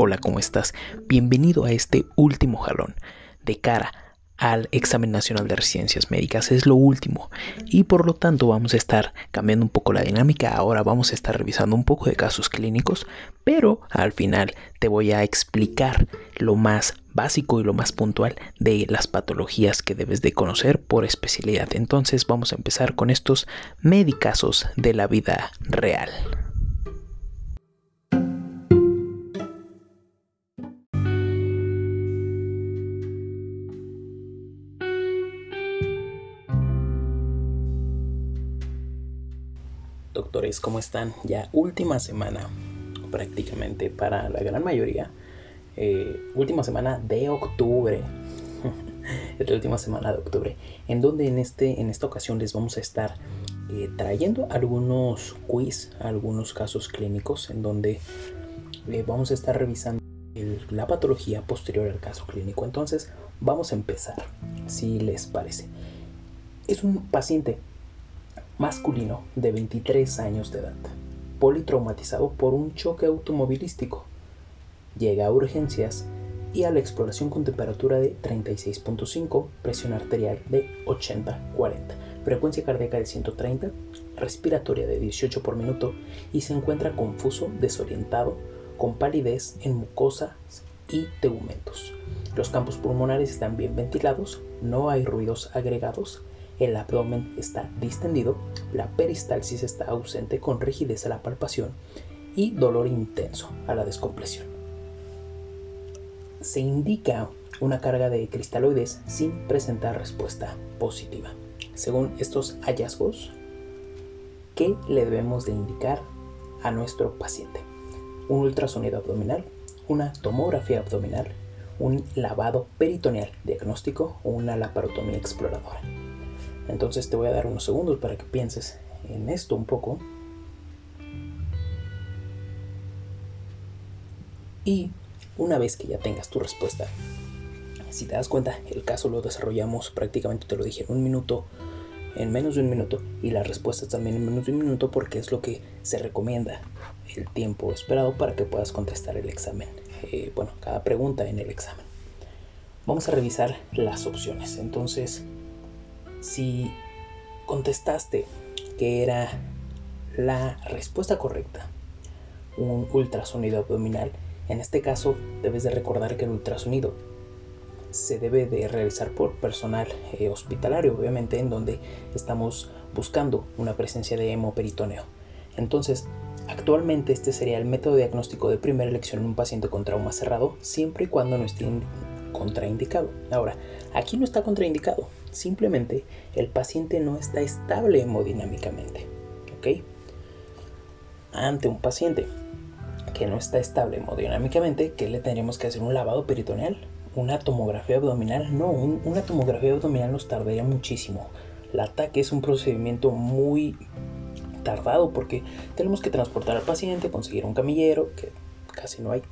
Hola, ¿cómo estás? Bienvenido a este último jalón de cara al examen nacional de residencias médicas. Es lo último y por lo tanto vamos a estar cambiando un poco la dinámica. Ahora vamos a estar revisando un poco de casos clínicos, pero al final te voy a explicar lo más básico y lo más puntual de las patologías que debes de conocer por especialidad. Entonces vamos a empezar con estos medicazos de la vida real. Doctores, ¿cómo están? Ya última semana, prácticamente para la gran mayoría, eh, última semana de octubre. es la última semana de octubre, en donde en, este, en esta ocasión les vamos a estar eh, trayendo algunos quiz, algunos casos clínicos, en donde eh, vamos a estar revisando la patología posterior al caso clínico. Entonces, vamos a empezar, si les parece. Es un paciente masculino de 23 años de edad, politraumatizado por un choque automovilístico. Llega a urgencias y a la exploración con temperatura de 36.5, presión arterial de 80-40, frecuencia cardíaca de 130, respiratoria de 18 por minuto y se encuentra confuso, desorientado, con palidez en mucosas y tegumentos. Los campos pulmonares están bien ventilados, no hay ruidos agregados, el abdomen está distendido, la peristalsis está ausente con rigidez a la palpación y dolor intenso a la descompresión. Se indica una carga de cristaloides sin presentar respuesta positiva. Según estos hallazgos, ¿qué le debemos de indicar a nuestro paciente? Un ultrasonido abdominal, una tomografía abdominal, un lavado peritoneal diagnóstico o una laparotomía exploradora. Entonces te voy a dar unos segundos para que pienses en esto un poco. Y una vez que ya tengas tu respuesta, si te das cuenta, el caso lo desarrollamos prácticamente, te lo dije, en un minuto, en menos de un minuto, y las respuestas también en menos de un minuto porque es lo que se recomienda, el tiempo esperado para que puedas contestar el examen. Eh, bueno, cada pregunta en el examen. Vamos a revisar las opciones. Entonces, si contestaste que era la respuesta correcta, un ultrasonido abdominal, en este caso debes de recordar que el ultrasonido se debe de realizar por personal eh, hospitalario, obviamente en donde estamos buscando una presencia de hemoperitoneo. Entonces, actualmente este sería el método diagnóstico de primera elección en un paciente con trauma cerrado, siempre y cuando no esté contraindicado. Ahora, aquí no está contraindicado, simplemente el paciente no está estable hemodinámicamente. ¿Ok? Ante un paciente que no está estable hemodinámicamente, ¿qué le tendríamos que hacer? Un lavado peritoneal, una tomografía abdominal, no, una tomografía abdominal nos tardaría muchísimo. El ataque es un procedimiento muy tardado porque tenemos que transportar al paciente, conseguir un camillero, que casi no hay,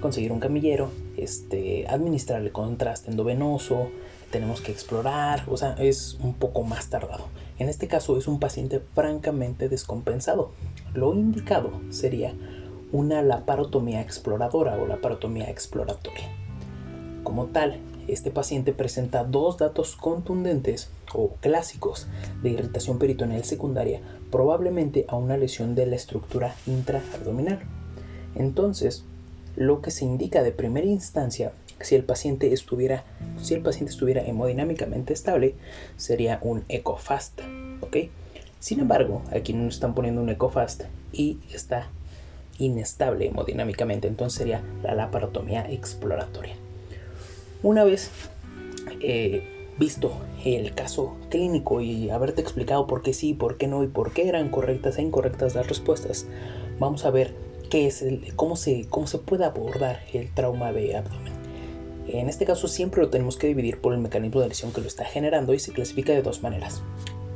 conseguir un camillero, este, administrarle contraste endovenoso, tenemos que explorar, o sea, es un poco más tardado. En este caso es un paciente francamente descompensado. Lo indicado sería una laparotomía exploradora o laparotomía exploratoria. Como tal, este paciente presenta dos datos contundentes o clásicos de irritación peritoneal secundaria, probablemente a una lesión de la estructura intraabdominal. Entonces, lo que se indica de primera instancia, si el paciente estuviera, si el paciente estuviera hemodinámicamente estable, sería un ECOFAST, ¿ok? Sin embargo, aquí nos están poniendo un ECOFAST y está inestable hemodinámicamente, entonces sería la laparotomía exploratoria. Una vez eh, visto el caso clínico y haberte explicado por qué sí, por qué no y por qué eran correctas e incorrectas las respuestas, vamos a ver qué es el, cómo, se, cómo se puede abordar el trauma de abdomen. En este caso siempre lo tenemos que dividir por el mecanismo de lesión que lo está generando y se clasifica de dos maneras,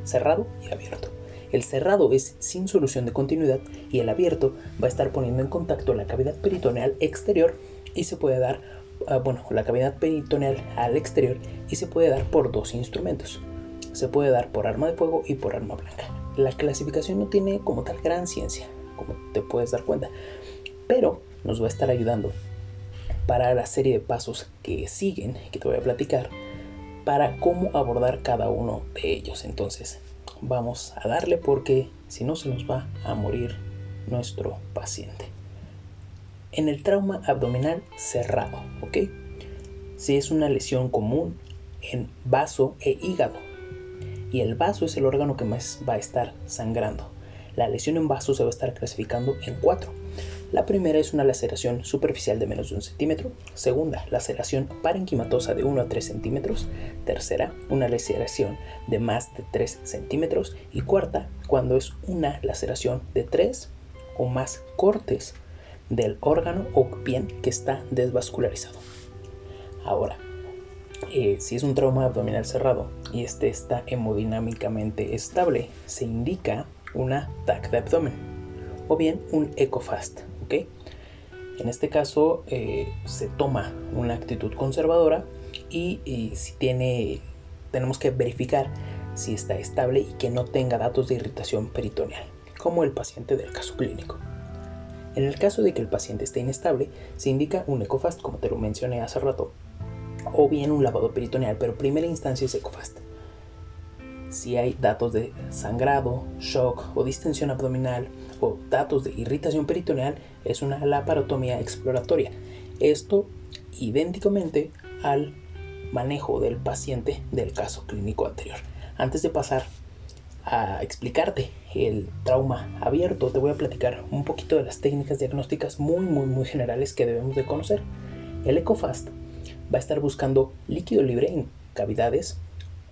cerrado y abierto. El cerrado es sin solución de continuidad y el abierto va a estar poniendo en contacto la cavidad peritoneal exterior y se puede dar Ah, bueno, la cavidad peritoneal al exterior y se puede dar por dos instrumentos. Se puede dar por arma de fuego y por arma blanca. La clasificación no tiene como tal gran ciencia, como te puedes dar cuenta, pero nos va a estar ayudando para la serie de pasos que siguen, que te voy a platicar, para cómo abordar cada uno de ellos. Entonces, vamos a darle porque si no se nos va a morir nuestro paciente en el trauma abdominal cerrado, ¿ok? Si es una lesión común en vaso e hígado. Y el vaso es el órgano que más va a estar sangrando. La lesión en vaso se va a estar clasificando en cuatro. La primera es una laceración superficial de menos de un centímetro. Segunda, laceración parenquimatosa de 1 a 3 centímetros. Tercera, una laceración de más de 3 centímetros. Y cuarta, cuando es una laceración de 3 o más cortes del órgano o bien que está desvascularizado. Ahora, eh, si es un trauma abdominal cerrado y este está hemodinámicamente estable, se indica una TAC de abdomen o bien un ECOFAST. En este caso eh, se toma una actitud conservadora y, y si tiene, tenemos que verificar si está estable y que no tenga datos de irritación peritoneal, como el paciente del caso clínico. En el caso de que el paciente esté inestable, se indica un ECOFAST, como te lo mencioné hace rato, o bien un lavado peritoneal, pero primera instancia es ECOFAST. Si hay datos de sangrado, shock o distensión abdominal o datos de irritación peritoneal, es una laparotomía exploratoria. Esto idénticamente al manejo del paciente del caso clínico anterior. Antes de pasar a explicarte el trauma abierto, te voy a platicar un poquito de las técnicas diagnósticas muy, muy, muy generales que debemos de conocer. El ECOFAST va a estar buscando líquido libre en cavidades,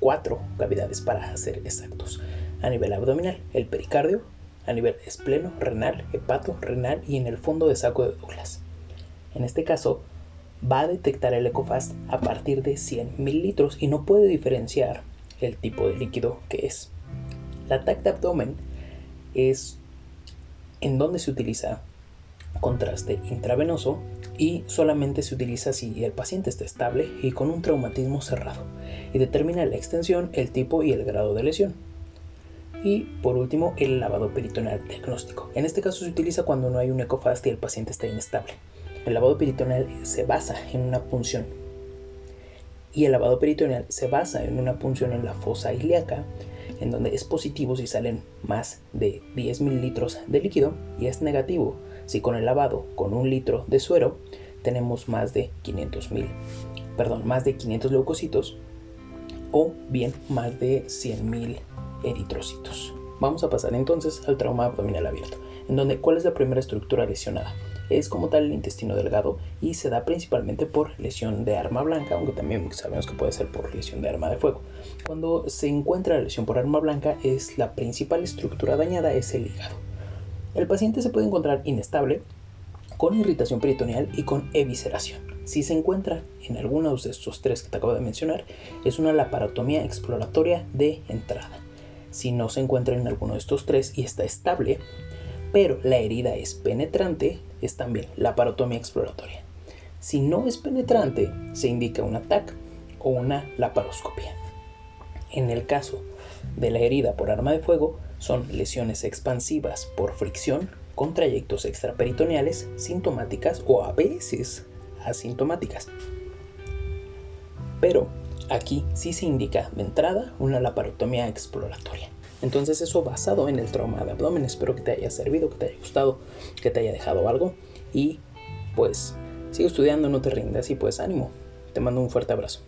cuatro cavidades para ser exactos, a nivel abdominal, el pericardio, a nivel espleno, renal, hepato, renal y en el fondo de saco de Douglas. En este caso, va a detectar el ECOFAST a partir de 100 mililitros y no puede diferenciar el tipo de líquido que es. La TAC de abdomen es en donde se utiliza contraste intravenoso y solamente se utiliza si el paciente está estable y con un traumatismo cerrado y determina la extensión, el tipo y el grado de lesión. Y por último, el lavado peritoneal diagnóstico. En este caso se utiliza cuando no hay un ecofast y el paciente está inestable. El lavado peritoneal se basa en una punción y el lavado peritoneal se basa en una punción en la fosa ilíaca en donde es positivo si salen más de 10 mililitros de líquido y es negativo si con el lavado con un litro de suero tenemos más de 500 mil, perdón, más de 500 leucocitos o bien más de 100 mil eritrocitos. Vamos a pasar entonces al trauma abdominal abierto, en donde cuál es la primera estructura lesionada es como tal el intestino delgado y se da principalmente por lesión de arma blanca, aunque también sabemos que puede ser por lesión de arma de fuego. Cuando se encuentra la lesión por arma blanca es la principal estructura dañada es el hígado. El paciente se puede encontrar inestable, con irritación peritoneal y con evisceración. Si se encuentra en alguno de estos tres que te acabo de mencionar, es una laparotomía exploratoria de entrada. Si no se encuentra en alguno de estos tres y está estable, pero la herida es penetrante, es también laparotomía exploratoria. Si no es penetrante, se indica un ataque o una laparoscopia. En el caso de la herida por arma de fuego, son lesiones expansivas por fricción con trayectos extraperitoneales sintomáticas o a veces asintomáticas. Pero aquí sí se indica de entrada una laparotomía exploratoria. Entonces eso basado en el trauma de abdomen. Espero que te haya servido, que te haya gustado, que te haya dejado algo. Y pues sigue estudiando, no te rindas y pues ánimo. Te mando un fuerte abrazo.